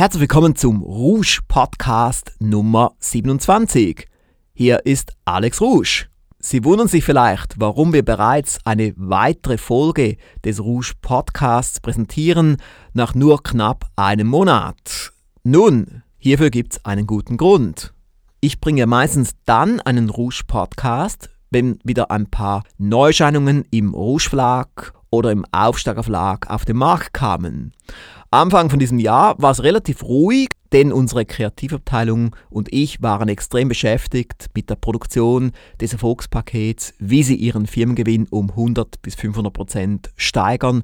Herzlich willkommen zum Rouge Podcast Nummer 27. Hier ist Alex Rouge. Sie wundern sich vielleicht, warum wir bereits eine weitere Folge des Rouge Podcasts präsentieren nach nur knapp einem Monat. Nun, hierfür gibt es einen guten Grund. Ich bringe meistens dann einen Rouge Podcast, wenn wieder ein paar Neuscheinungen im Rouge Verlag oder im Aufsteiger Verlag auf den Markt kamen. Anfang von diesem Jahr war es relativ ruhig, denn unsere Kreativabteilung und ich waren extrem beschäftigt mit der Produktion des Erfolgspakets, wie sie ihren Firmengewinn um 100 bis 500 Prozent steigern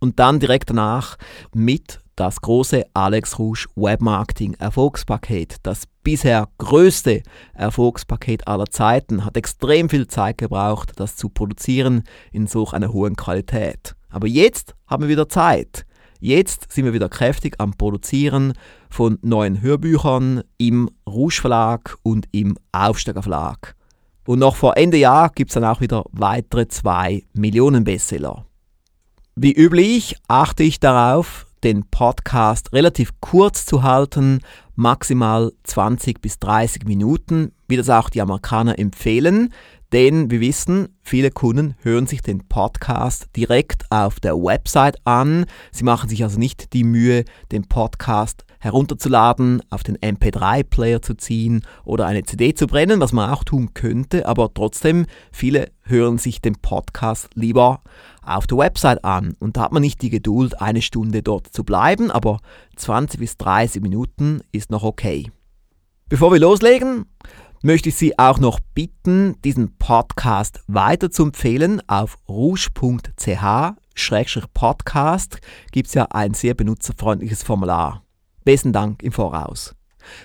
und dann direkt danach mit das große Alex Rouge Webmarketing Erfolgspaket. Das bisher größte Erfolgspaket aller Zeiten hat extrem viel Zeit gebraucht, das zu produzieren in solch einer hohen Qualität. Aber jetzt haben wir wieder Zeit. Jetzt sind wir wieder kräftig am Produzieren von neuen Hörbüchern im Rouge Verlag und im Aufsteiger Verlag. Und noch vor Ende Jahr gibt es dann auch wieder weitere zwei Millionen Bestseller. Wie üblich achte ich darauf, den Podcast relativ kurz zu halten, maximal 20 bis 30 Minuten, wie das auch die Amerikaner empfehlen, denn wir wissen, viele Kunden hören sich den Podcast direkt auf der Website an. Sie machen sich also nicht die Mühe, den Podcast herunterzuladen, auf den MP3-Player zu ziehen oder eine CD zu brennen, was man auch tun könnte, aber trotzdem, viele hören sich den Podcast lieber auf der Website an und da hat man nicht die Geduld, eine Stunde dort zu bleiben, aber 20 bis 30 Minuten ist noch okay. Bevor wir loslegen, möchte ich Sie auch noch bitten, diesen Podcast weiter zu empfehlen. Auf rouge.ch-podcast gibt es ja ein sehr benutzerfreundliches Formular. Besten Dank im Voraus.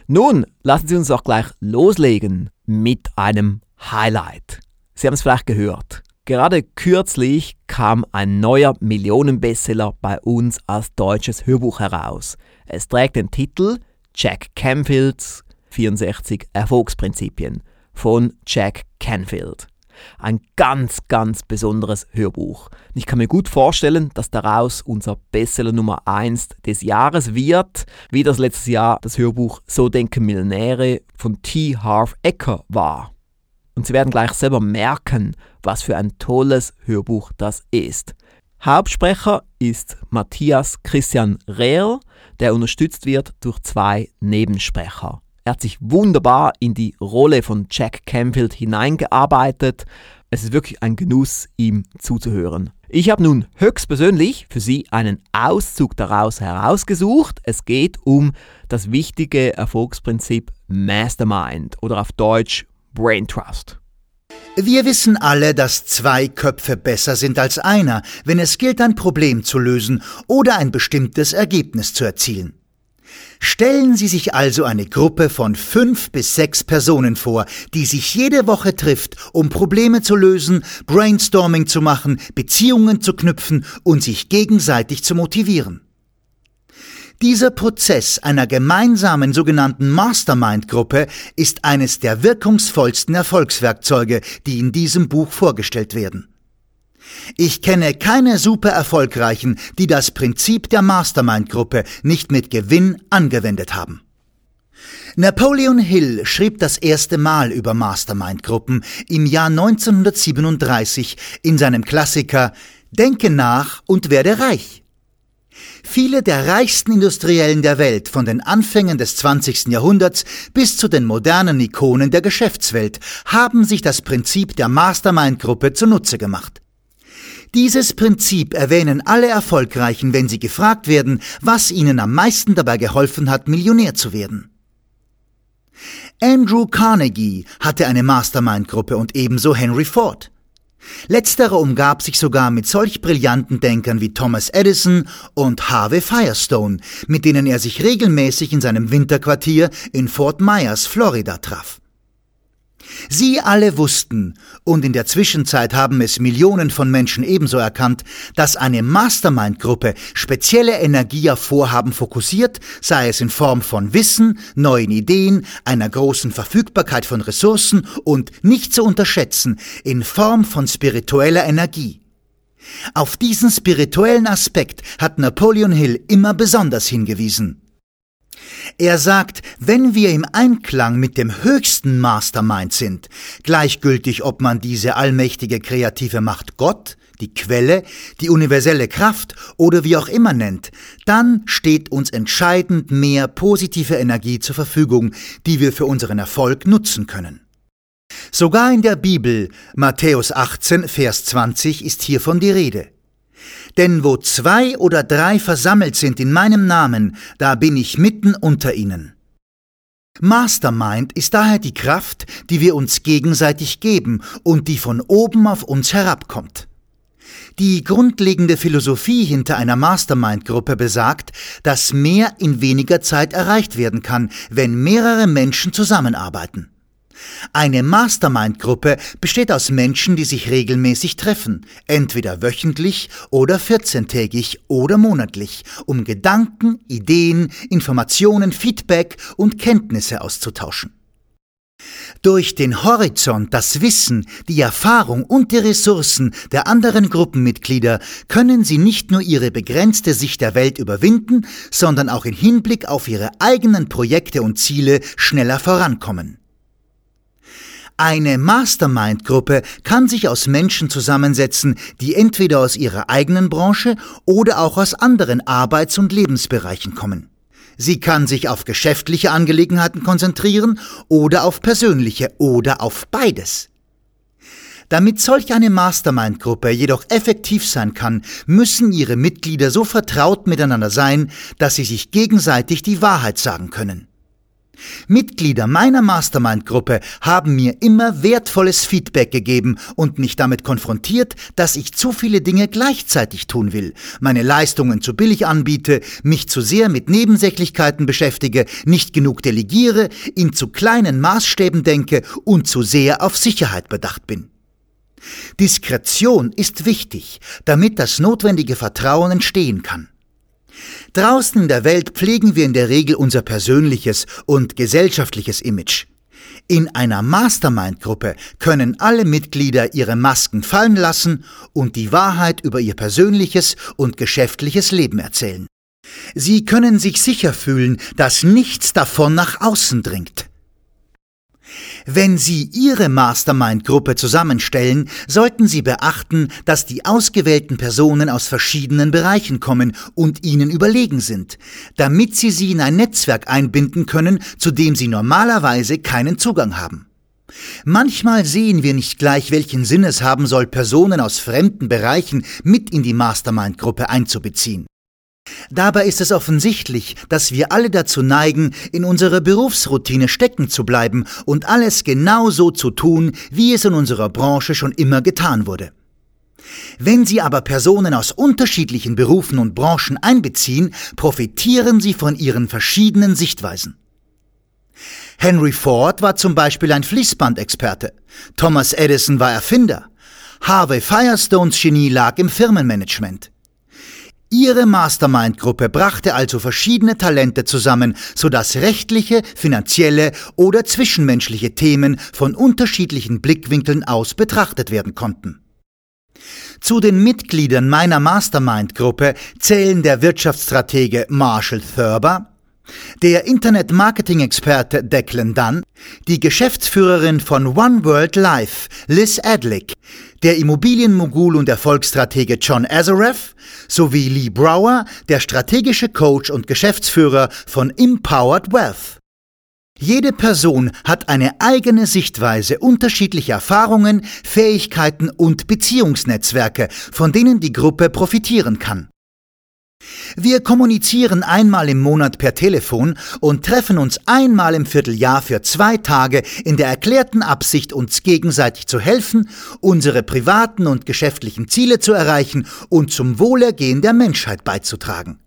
Nun, lassen Sie uns auch gleich loslegen mit einem Highlight. Sie haben es vielleicht gehört. Gerade kürzlich kam ein neuer Millionenbestseller bei uns als deutsches Hörbuch heraus. Es trägt den Titel Jack Canfields 64 Erfolgsprinzipien von Jack Canfield. Ein ganz, ganz besonderes Hörbuch. Ich kann mir gut vorstellen, dass daraus unser Bestseller Nummer 1 des Jahres wird, wie das letztes Jahr das Hörbuch So denken Millionäre von T. Harv Ecker war. Und Sie werden gleich selber merken, was für ein tolles Hörbuch das ist. Hauptsprecher ist Matthias Christian Rehl, der unterstützt wird durch zwei Nebensprecher. Er hat sich wunderbar in die Rolle von Jack Canfield hineingearbeitet. Es ist wirklich ein Genuss, ihm zuzuhören. Ich habe nun höchstpersönlich für Sie einen Auszug daraus herausgesucht. Es geht um das wichtige Erfolgsprinzip Mastermind oder auf Deutsch Brain Trust. Wir wissen alle, dass zwei Köpfe besser sind als einer, wenn es gilt, ein Problem zu lösen oder ein bestimmtes Ergebnis zu erzielen. Stellen Sie sich also eine Gruppe von fünf bis sechs Personen vor, die sich jede Woche trifft, um Probleme zu lösen, Brainstorming zu machen, Beziehungen zu knüpfen und sich gegenseitig zu motivieren. Dieser Prozess einer gemeinsamen sogenannten Mastermind-Gruppe ist eines der wirkungsvollsten Erfolgswerkzeuge, die in diesem Buch vorgestellt werden. Ich kenne keine super erfolgreichen, die das Prinzip der Mastermind-Gruppe nicht mit Gewinn angewendet haben. Napoleon Hill schrieb das erste Mal über Mastermind-Gruppen im Jahr 1937 in seinem Klassiker Denke nach und werde reich. Viele der reichsten Industriellen der Welt von den Anfängen des 20. Jahrhunderts bis zu den modernen Ikonen der Geschäftswelt haben sich das Prinzip der Mastermind-Gruppe zunutze gemacht. Dieses Prinzip erwähnen alle Erfolgreichen, wenn sie gefragt werden, was ihnen am meisten dabei geholfen hat, Millionär zu werden. Andrew Carnegie hatte eine Mastermind-Gruppe und ebenso Henry Ford. Letzterer umgab sich sogar mit solch brillanten Denkern wie Thomas Edison und Harvey Firestone, mit denen er sich regelmäßig in seinem Winterquartier in Fort Myers, Florida traf. Sie alle wussten, und in der Zwischenzeit haben es Millionen von Menschen ebenso erkannt, dass eine Mastermind-Gruppe spezielle Energie auf Vorhaben fokussiert, sei es in Form von Wissen, neuen Ideen, einer großen Verfügbarkeit von Ressourcen und nicht zu unterschätzen, in Form von spiritueller Energie. Auf diesen spirituellen Aspekt hat Napoleon Hill immer besonders hingewiesen. Er sagt, wenn wir im Einklang mit dem höchsten Mastermind sind, gleichgültig ob man diese allmächtige kreative Macht Gott, die Quelle, die universelle Kraft oder wie auch immer nennt, dann steht uns entscheidend mehr positive Energie zur Verfügung, die wir für unseren Erfolg nutzen können. Sogar in der Bibel, Matthäus 18, Vers 20, ist hiervon die Rede. Denn wo zwei oder drei versammelt sind in meinem Namen, da bin ich mitten unter ihnen. Mastermind ist daher die Kraft, die wir uns gegenseitig geben und die von oben auf uns herabkommt. Die grundlegende Philosophie hinter einer Mastermind-Gruppe besagt, dass mehr in weniger Zeit erreicht werden kann, wenn mehrere Menschen zusammenarbeiten. Eine Mastermind-Gruppe besteht aus Menschen, die sich regelmäßig treffen, entweder wöchentlich oder 14-tägig oder monatlich, um Gedanken, Ideen, Informationen, Feedback und Kenntnisse auszutauschen. Durch den Horizont, das Wissen, die Erfahrung und die Ressourcen der anderen Gruppenmitglieder können sie nicht nur ihre begrenzte Sicht der Welt überwinden, sondern auch in Hinblick auf ihre eigenen Projekte und Ziele schneller vorankommen. Eine Mastermind-Gruppe kann sich aus Menschen zusammensetzen, die entweder aus ihrer eigenen Branche oder auch aus anderen Arbeits- und Lebensbereichen kommen. Sie kann sich auf geschäftliche Angelegenheiten konzentrieren oder auf persönliche oder auf beides. Damit solch eine Mastermind-Gruppe jedoch effektiv sein kann, müssen ihre Mitglieder so vertraut miteinander sein, dass sie sich gegenseitig die Wahrheit sagen können. Mitglieder meiner Mastermind-Gruppe haben mir immer wertvolles Feedback gegeben und mich damit konfrontiert, dass ich zu viele Dinge gleichzeitig tun will, meine Leistungen zu billig anbiete, mich zu sehr mit Nebensächlichkeiten beschäftige, nicht genug delegiere, in zu kleinen Maßstäben denke und zu sehr auf Sicherheit bedacht bin. Diskretion ist wichtig, damit das notwendige Vertrauen entstehen kann. Draußen in der Welt pflegen wir in der Regel unser persönliches und gesellschaftliches Image. In einer Mastermind-Gruppe können alle Mitglieder ihre Masken fallen lassen und die Wahrheit über ihr persönliches und geschäftliches Leben erzählen. Sie können sich sicher fühlen, dass nichts davon nach außen dringt. Wenn Sie Ihre Mastermind-Gruppe zusammenstellen, sollten Sie beachten, dass die ausgewählten Personen aus verschiedenen Bereichen kommen und Ihnen überlegen sind, damit Sie sie in ein Netzwerk einbinden können, zu dem Sie normalerweise keinen Zugang haben. Manchmal sehen wir nicht gleich, welchen Sinn es haben soll, Personen aus fremden Bereichen mit in die Mastermind-Gruppe einzubeziehen. Dabei ist es offensichtlich, dass wir alle dazu neigen, in unserer Berufsroutine stecken zu bleiben und alles genau so zu tun, wie es in unserer Branche schon immer getan wurde. Wenn Sie aber Personen aus unterschiedlichen Berufen und Branchen einbeziehen, profitieren Sie von ihren verschiedenen Sichtweisen. Henry Ford war zum Beispiel ein Fließbandexperte, Thomas Edison war Erfinder, Harvey Firestones Genie lag im Firmenmanagement. Ihre Mastermind-Gruppe brachte also verschiedene Talente zusammen, sodass rechtliche, finanzielle oder zwischenmenschliche Themen von unterschiedlichen Blickwinkeln aus betrachtet werden konnten. Zu den Mitgliedern meiner Mastermind-Gruppe zählen der Wirtschaftsstratege Marshall Thurber, der Internet-Marketing-Experte Declan Dunn, die Geschäftsführerin von One World Life, Liz Adlick, der Immobilienmogul und Erfolgsstratege John Azareth sowie Lee Brower, der strategische Coach und Geschäftsführer von Empowered Wealth. Jede Person hat eine eigene Sichtweise, unterschiedliche Erfahrungen, Fähigkeiten und Beziehungsnetzwerke, von denen die Gruppe profitieren kann. Wir kommunizieren einmal im Monat per Telefon und treffen uns einmal im Vierteljahr für zwei Tage in der erklärten Absicht, uns gegenseitig zu helfen, unsere privaten und geschäftlichen Ziele zu erreichen und zum Wohlergehen der Menschheit beizutragen.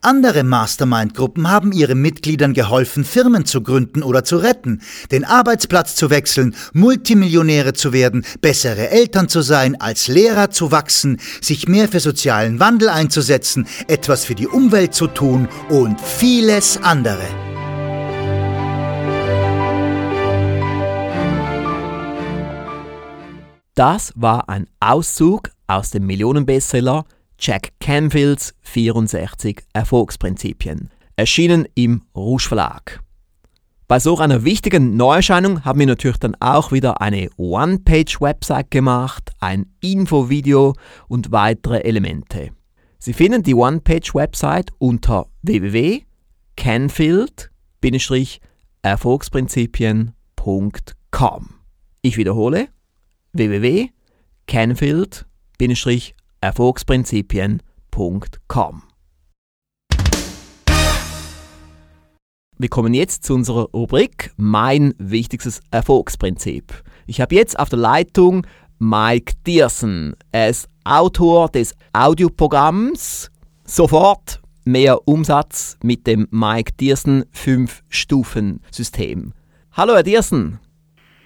Andere Mastermind-Gruppen haben ihren Mitgliedern geholfen, Firmen zu gründen oder zu retten, den Arbeitsplatz zu wechseln, Multimillionäre zu werden, bessere Eltern zu sein, als Lehrer zu wachsen, sich mehr für sozialen Wandel einzusetzen, etwas für die Umwelt zu tun und vieles andere. Das war ein Auszug aus dem Millionenbestseller Jack Canfields 64 Erfolgsprinzipien. erschienen im Rouge Verlag. Bei so einer wichtigen Neuerscheinung haben wir natürlich dann auch wieder eine One-Page-Website gemacht, ein Infovideo und weitere Elemente. Sie finden die One-Page-Website unter www.canfield-erfolgsprinzipien.com. Ich wiederhole www.canfield-erfolgsprinzipien.com. Wir kommen jetzt zu unserer Rubrik Mein wichtigstes Erfolgsprinzip. Ich habe jetzt auf der Leitung Mike Diersen. Er ist Autor des Audioprogramms Sofort mehr Umsatz mit dem Mike Diersen 5-Stufen-System. Hallo, Herr Diersen.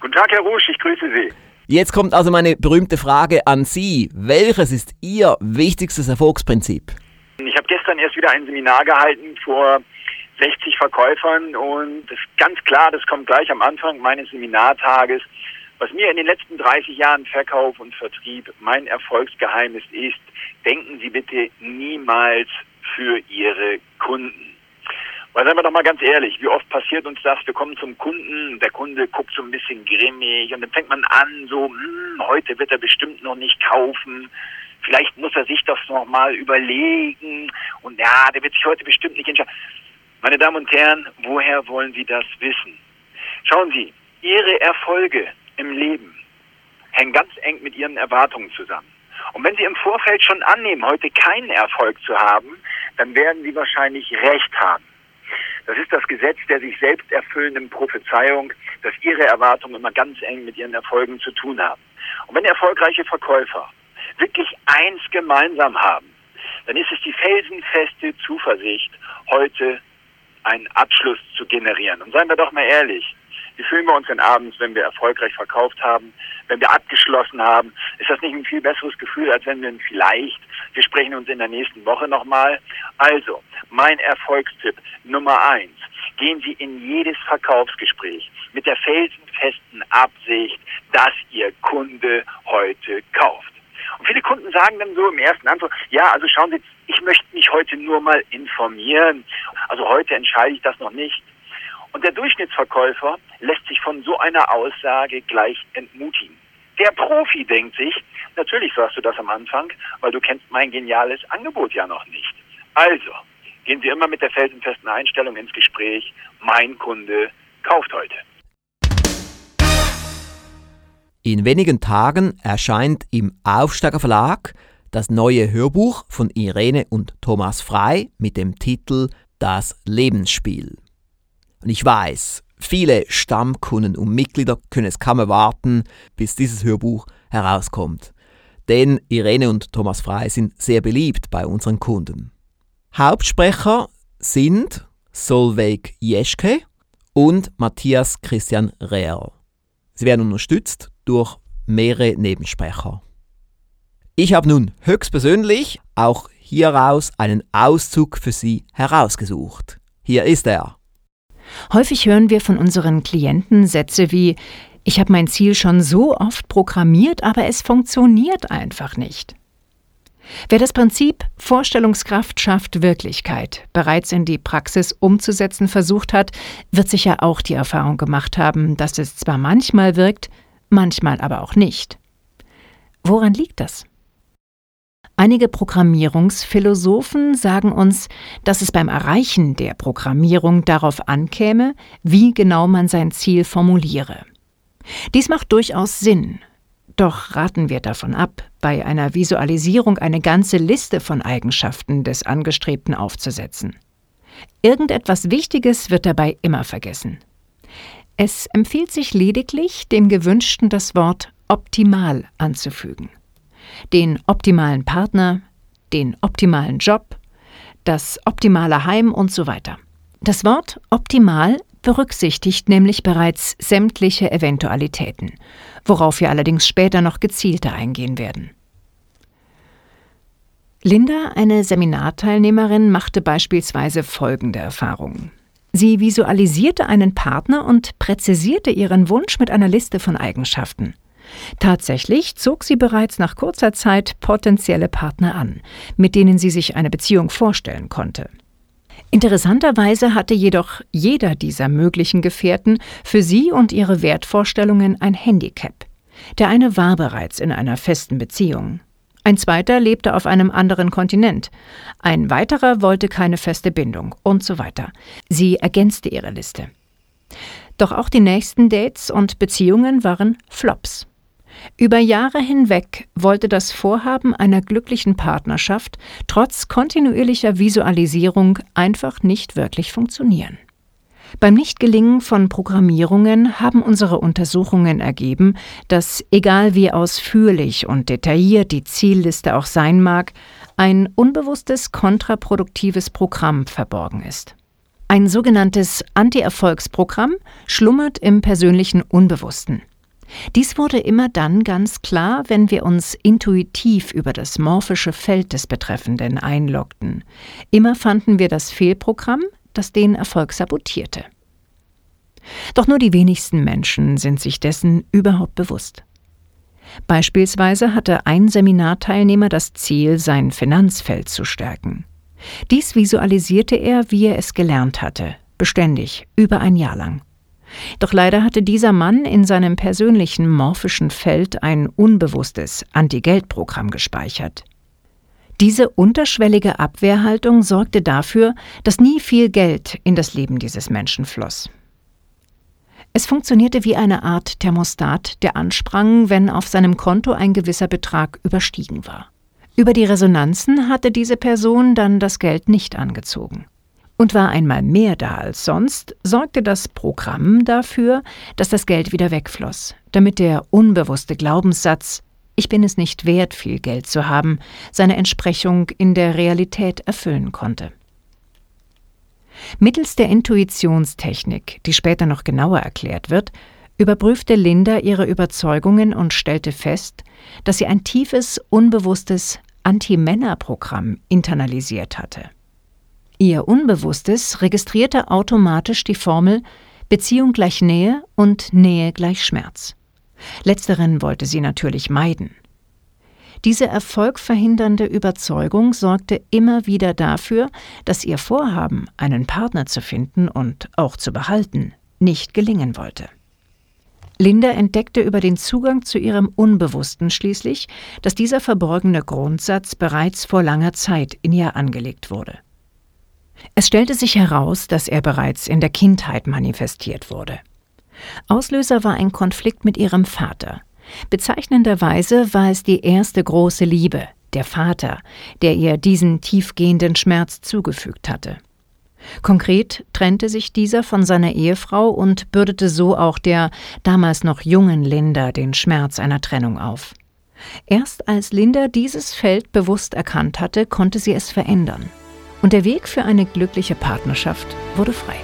Guten Tag, Herr Rusch, ich grüße Sie. Jetzt kommt also meine berühmte Frage an Sie. Welches ist Ihr wichtigstes Erfolgsprinzip? Ich habe gestern erst wieder ein Seminar gehalten vor 60 Verkäufern und ganz klar, das kommt gleich am Anfang meines Seminartages. Was mir in den letzten 30 Jahren Verkauf und Vertrieb mein Erfolgsgeheimnis ist, denken Sie bitte niemals für Ihre Kunden. Weil seien wir doch mal ganz ehrlich, wie oft passiert uns das? Wir kommen zum Kunden, der Kunde guckt so ein bisschen grimmig und dann fängt man an, so, hm, heute wird er bestimmt noch nicht kaufen. Vielleicht muss er sich das noch mal überlegen und ja, der wird sich heute bestimmt nicht entscheiden. Meine Damen und Herren, woher wollen Sie das wissen? Schauen Sie, Ihre Erfolge im Leben hängen ganz eng mit Ihren Erwartungen zusammen. Und wenn Sie im Vorfeld schon annehmen, heute keinen Erfolg zu haben, dann werden Sie wahrscheinlich recht haben. Das ist das Gesetz der sich selbst erfüllenden Prophezeiung, dass Ihre Erwartungen immer ganz eng mit Ihren Erfolgen zu tun haben. Und wenn erfolgreiche Verkäufer wirklich eins gemeinsam haben, dann ist es die felsenfeste Zuversicht, heute einen Abschluss zu generieren. Und seien wir doch mal ehrlich, wie fühlen wir uns denn abends, wenn wir erfolgreich verkauft haben, wenn wir abgeschlossen haben? Ist das nicht ein viel besseres Gefühl, als wenn wir vielleicht, wir sprechen uns in der nächsten Woche nochmal? Also, mein Erfolgstipp Nummer eins. Gehen Sie in jedes Verkaufsgespräch mit der felsenfesten Absicht, dass Ihr Kunde heute kauft. Und viele Kunden sagen dann so im ersten Antwort, ja, also schauen Sie, ich möchte mich heute nur mal informieren. Also heute entscheide ich das noch nicht. Und der Durchschnittsverkäufer lässt sich von so einer Aussage gleich entmutigen. Der Profi denkt sich, natürlich sagst du das am Anfang, weil du kennst mein geniales Angebot ja noch nicht. Also, gehen Sie immer mit der felsenfesten Einstellung ins Gespräch, mein Kunde kauft heute. In wenigen Tagen erscheint im Aufsteiger Verlag das neue Hörbuch von Irene und Thomas Frei mit dem Titel Das Lebensspiel. Und ich weiß, viele Stammkunden und Mitglieder können es kaum erwarten, bis dieses Hörbuch herauskommt. Denn Irene und Thomas Frei sind sehr beliebt bei unseren Kunden. Hauptsprecher sind Solveig Jeschke und Matthias Christian Rehr. Sie werden unterstützt durch mehrere Nebensprecher. Ich habe nun höchstpersönlich auch hieraus einen Auszug für Sie herausgesucht. Hier ist er. Häufig hören wir von unseren Klienten Sätze wie Ich habe mein Ziel schon so oft programmiert, aber es funktioniert einfach nicht. Wer das Prinzip Vorstellungskraft schafft Wirklichkeit bereits in die Praxis umzusetzen versucht hat, wird sicher auch die Erfahrung gemacht haben, dass es zwar manchmal wirkt, manchmal aber auch nicht. Woran liegt das? Einige Programmierungsphilosophen sagen uns, dass es beim Erreichen der Programmierung darauf ankäme, wie genau man sein Ziel formuliere. Dies macht durchaus Sinn. Doch raten wir davon ab, bei einer Visualisierung eine ganze Liste von Eigenschaften des Angestrebten aufzusetzen. Irgendetwas Wichtiges wird dabei immer vergessen. Es empfiehlt sich lediglich, dem Gewünschten das Wort optimal anzufügen den optimalen Partner, den optimalen Job, das optimale Heim und so weiter. Das Wort optimal berücksichtigt nämlich bereits sämtliche Eventualitäten, worauf wir allerdings später noch gezielter eingehen werden. Linda, eine Seminarteilnehmerin, machte beispielsweise folgende Erfahrungen. Sie visualisierte einen Partner und präzisierte ihren Wunsch mit einer Liste von Eigenschaften. Tatsächlich zog sie bereits nach kurzer Zeit potenzielle Partner an, mit denen sie sich eine Beziehung vorstellen konnte. Interessanterweise hatte jedoch jeder dieser möglichen Gefährten für sie und ihre Wertvorstellungen ein Handicap. Der eine war bereits in einer festen Beziehung. Ein zweiter lebte auf einem anderen Kontinent. Ein weiterer wollte keine feste Bindung und so weiter. Sie ergänzte ihre Liste. Doch auch die nächsten Dates und Beziehungen waren Flops. Über Jahre hinweg wollte das Vorhaben einer glücklichen Partnerschaft trotz kontinuierlicher Visualisierung einfach nicht wirklich funktionieren. Beim Nichtgelingen von Programmierungen haben unsere Untersuchungen ergeben, dass, egal wie ausführlich und detailliert die Zielliste auch sein mag, ein unbewusstes kontraproduktives Programm verborgen ist. Ein sogenanntes Anti-Erfolgsprogramm schlummert im persönlichen Unbewussten. Dies wurde immer dann ganz klar, wenn wir uns intuitiv über das morphische Feld des Betreffenden einloggten. Immer fanden wir das Fehlprogramm, das den Erfolg sabotierte. Doch nur die wenigsten Menschen sind sich dessen überhaupt bewusst. Beispielsweise hatte ein Seminarteilnehmer das Ziel, sein Finanzfeld zu stärken. Dies visualisierte er, wie er es gelernt hatte, beständig, über ein Jahr lang. Doch leider hatte dieser Mann in seinem persönlichen morphischen Feld ein unbewusstes Anti-Geld-Programm gespeichert. Diese unterschwellige Abwehrhaltung sorgte dafür, dass nie viel Geld in das Leben dieses Menschen floss. Es funktionierte wie eine Art Thermostat, der ansprang, wenn auf seinem Konto ein gewisser Betrag überstiegen war. Über die Resonanzen hatte diese Person dann das Geld nicht angezogen. Und war einmal mehr da als sonst, sorgte das Programm dafür, dass das Geld wieder wegfloss, damit der unbewusste Glaubenssatz Ich bin es nicht wert, viel Geld zu haben, seine Entsprechung in der Realität erfüllen konnte. Mittels der Intuitionstechnik, die später noch genauer erklärt wird, überprüfte Linda ihre Überzeugungen und stellte fest, dass sie ein tiefes, unbewusstes Anti-Männer-Programm internalisiert hatte. Ihr Unbewusstes registrierte automatisch die Formel Beziehung gleich Nähe und Nähe gleich Schmerz. Letzteren wollte sie natürlich meiden. Diese erfolgverhindernde Überzeugung sorgte immer wieder dafür, dass ihr Vorhaben, einen Partner zu finden und auch zu behalten, nicht gelingen wollte. Linda entdeckte über den Zugang zu ihrem Unbewussten schließlich, dass dieser verborgene Grundsatz bereits vor langer Zeit in ihr angelegt wurde. Es stellte sich heraus, dass er bereits in der Kindheit manifestiert wurde. Auslöser war ein Konflikt mit ihrem Vater. Bezeichnenderweise war es die erste große Liebe, der Vater, der ihr diesen tiefgehenden Schmerz zugefügt hatte. Konkret trennte sich dieser von seiner Ehefrau und bürdete so auch der damals noch jungen Linda den Schmerz einer Trennung auf. Erst als Linda dieses Feld bewusst erkannt hatte, konnte sie es verändern. Und der Weg für eine glückliche Partnerschaft wurde frei.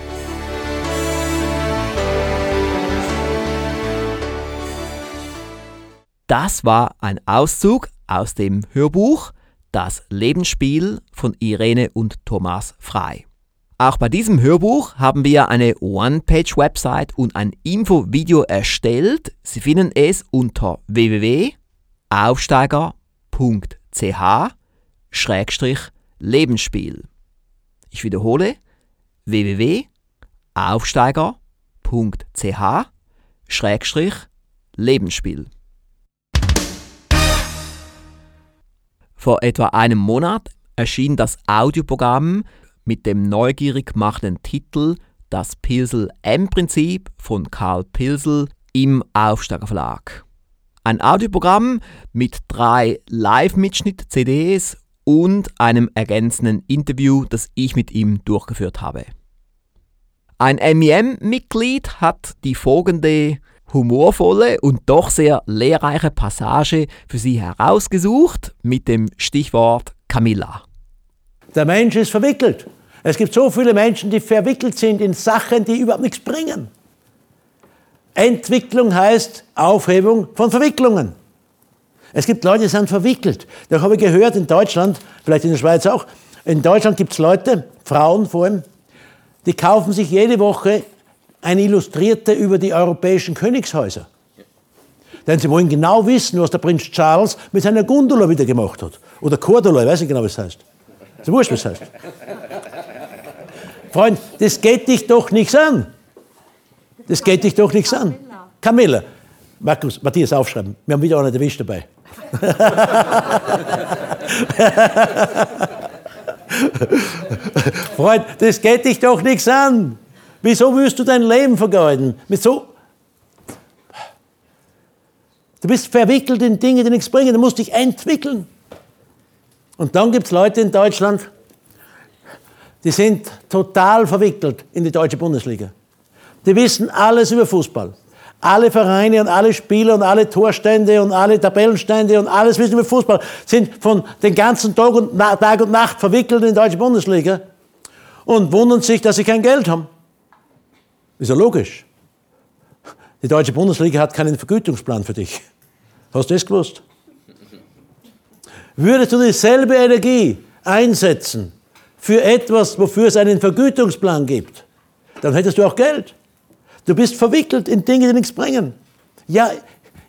Das war ein Auszug aus dem Hörbuch Das Lebensspiel von Irene und Thomas Frei. Auch bei diesem Hörbuch haben wir eine One-Page-Website und ein Info-Video erstellt. Sie finden es unter www.aufsteiger.ch-lebensspiel. Ich wiederhole www.aufsteiger.ch-lebensspiel. Vor etwa einem Monat erschien das Audioprogramm mit dem neugierig machenden Titel Das Pilsel M-Prinzip von Karl Pilsel im Aufsteiger Verlag. Ein Audioprogramm mit drei Live-Mitschnitt-CDs und einem ergänzenden Interview, das ich mit ihm durchgeführt habe. Ein MEM-Mitglied hat die folgende humorvolle und doch sehr lehrreiche Passage für Sie herausgesucht mit dem Stichwort Camilla. Der Mensch ist verwickelt. Es gibt so viele Menschen, die verwickelt sind in Sachen, die überhaupt nichts bringen. Entwicklung heißt Aufhebung von Verwicklungen. Es gibt Leute, die sind verwickelt. Da habe ich gehört in Deutschland, vielleicht in der Schweiz auch, in Deutschland gibt es Leute, Frauen vor allem, die kaufen sich jede Woche eine Illustrierte über die europäischen Königshäuser. Denn sie wollen genau wissen, was der Prinz Charles mit seiner Gundula wieder gemacht hat. Oder Cordula, ich weiß nicht genau, was das heißt. Das ist wurscht, was das heißt. Freund, das geht dich doch nichts an. Das geht dich doch nichts an. Camilla. Markus, Matthias aufschreiben. Wir haben wieder einen erwischt dabei. Freund, das geht dich doch nichts an. Wieso willst du dein Leben vergeuden? Mit so Du bist verwickelt in Dinge, die nichts bringen. Du musst dich entwickeln. Und dann gibt es Leute in Deutschland, die sind total verwickelt in die deutsche Bundesliga. Die wissen alles über Fußball. Alle Vereine und alle Spieler und alle Torstände und alle Tabellenstände und alles wissen über Fußball, sind von den ganzen Tag und, Tag und Nacht verwickelt in die deutsche Bundesliga und wundern sich, dass sie kein Geld haben. Ist ja logisch. Die deutsche Bundesliga hat keinen Vergütungsplan für dich. Hast du das gewusst? Würdest du dieselbe Energie einsetzen für etwas, wofür es einen Vergütungsplan gibt, dann hättest du auch Geld. Du bist verwickelt in Dinge, die nichts bringen. Ja,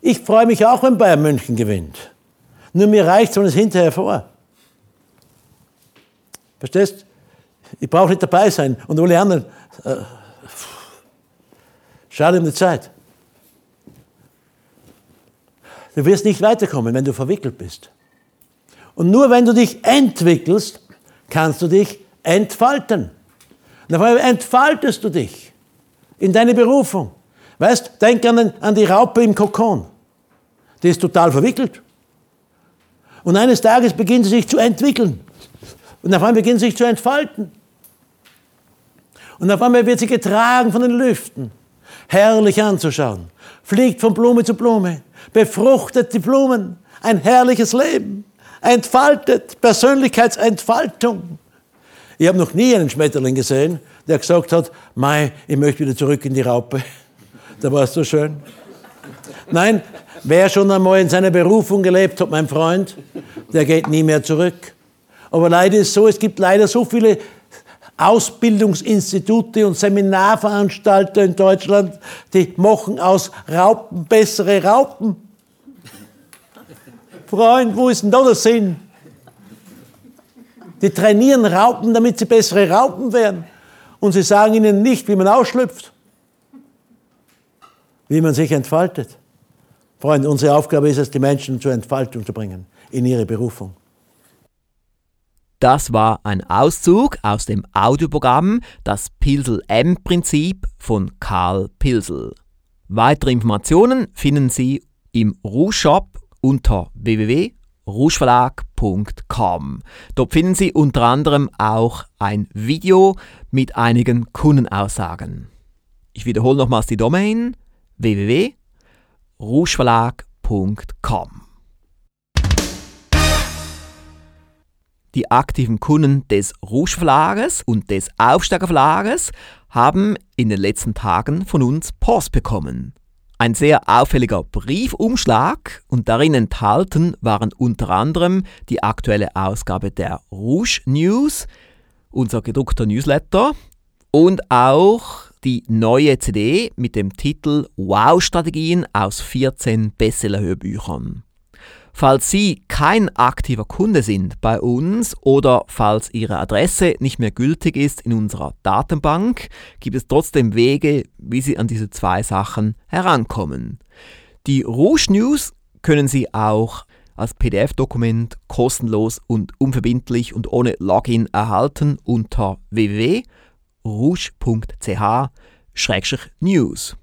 ich freue mich auch, wenn Bayern München gewinnt. Nur mir reicht es, hinterher vor. Verstehst? Ich brauche nicht dabei sein. Und alle anderen, äh, schade um die Zeit. Du wirst nicht weiterkommen, wenn du verwickelt bist. Und nur wenn du dich entwickelst, kannst du dich entfalten. Und auf einmal entfaltest du dich in deine Berufung. Weißt, denk an, den, an die Raupe im Kokon. Die ist total verwickelt. Und eines Tages beginnt sie sich zu entwickeln. Und auf einmal beginnt sie sich zu entfalten. Und auf einmal wird sie getragen von den Lüften. Herrlich anzuschauen. Fliegt von Blume zu Blume. Befruchtet die Blumen. Ein herrliches Leben entfaltet, Persönlichkeitsentfaltung. Ich habe noch nie einen Schmetterling gesehen, der gesagt hat, Mai, ich möchte wieder zurück in die Raupe. Da war es so schön. Nein, wer schon einmal in seiner Berufung gelebt hat, mein Freund, der geht nie mehr zurück. Aber leider ist es so, es gibt leider so viele Ausbildungsinstitute und Seminarveranstalter in Deutschland, die machen aus Raupen bessere Raupen. Freund, wo ist denn da der Sinn? Die trainieren Raupen, damit sie bessere Raupen werden. Und sie sagen ihnen nicht, wie man ausschlüpft, wie man sich entfaltet. Freunde, unsere Aufgabe ist es, die Menschen zur Entfaltung zu bringen, in ihre Berufung. Das war ein Auszug aus dem Audioprogramm Das Pilsel-M-Prinzip von Karl Pilsel. Weitere Informationen finden Sie im Rouge-Shop unter www.rougeverlag.com. Dort finden Sie unter anderem auch ein Video mit einigen Kundenaussagen. Ich wiederhole nochmals die Domain www.rougeverlag.com. Die aktiven Kunden des Rouge Verlages und des Aufsteiger Verlages haben in den letzten Tagen von uns Post bekommen. Ein sehr auffälliger Briefumschlag und darin enthalten waren unter anderem die aktuelle Ausgabe der Rouge News, unser gedruckter Newsletter und auch die neue CD mit dem Titel Wow-Strategien aus 14 Bestseller-Hörbüchern. Falls Sie kein aktiver Kunde sind bei uns oder falls Ihre Adresse nicht mehr gültig ist in unserer Datenbank, gibt es trotzdem Wege, wie Sie an diese zwei Sachen herankommen. Die Rouge News können Sie auch als PDF-Dokument kostenlos und unverbindlich und ohne Login erhalten unter www.rouge.ch-news.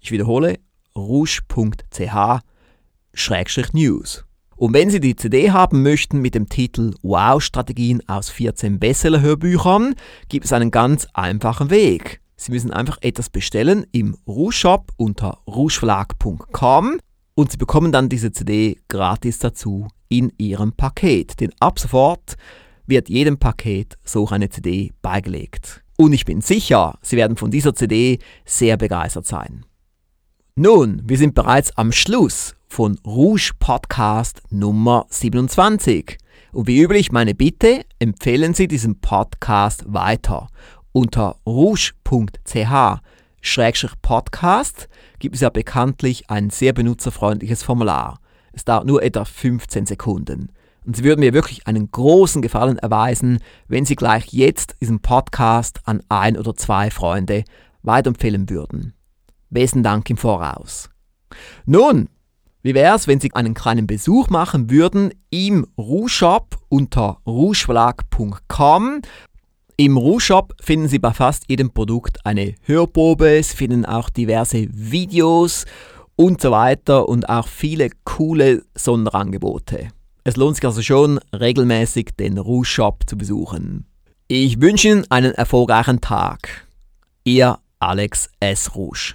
Ich wiederhole rouge.ch News. Und wenn Sie die CD haben möchten mit dem Titel Wow-Strategien aus 14 Bestseller-Hörbüchern, gibt es einen ganz einfachen Weg. Sie müssen einfach etwas bestellen im Rouge Shop unter rougeverlag.com und Sie bekommen dann diese CD gratis dazu in Ihrem Paket. Denn ab sofort wird jedem Paket so eine CD beigelegt. Und ich bin sicher, Sie werden von dieser CD sehr begeistert sein. Nun, wir sind bereits am Schluss von Rouge Podcast Nummer 27. Und wie üblich meine Bitte, empfehlen Sie diesen Podcast weiter. Unter rouge.ch-podcast gibt es ja bekanntlich ein sehr benutzerfreundliches Formular. Es dauert nur etwa 15 Sekunden. Und Sie würden mir wirklich einen großen Gefallen erweisen, wenn Sie gleich jetzt diesen Podcast an ein oder zwei Freunde weiterempfehlen würden. Besten Dank im Voraus. Nun, wie wäre es, wenn Sie einen kleinen Besuch machen würden im Rouge-Shop unter rougeverlag.com? Im Rouge-Shop finden Sie bei fast jedem Produkt eine Hörprobe, Sie finden auch diverse Videos und so weiter und auch viele coole Sonderangebote. Es lohnt sich also schon, regelmäßig den Rouge Shop zu besuchen. Ich wünsche Ihnen einen erfolgreichen Tag. Ihr Alex S. Rouge.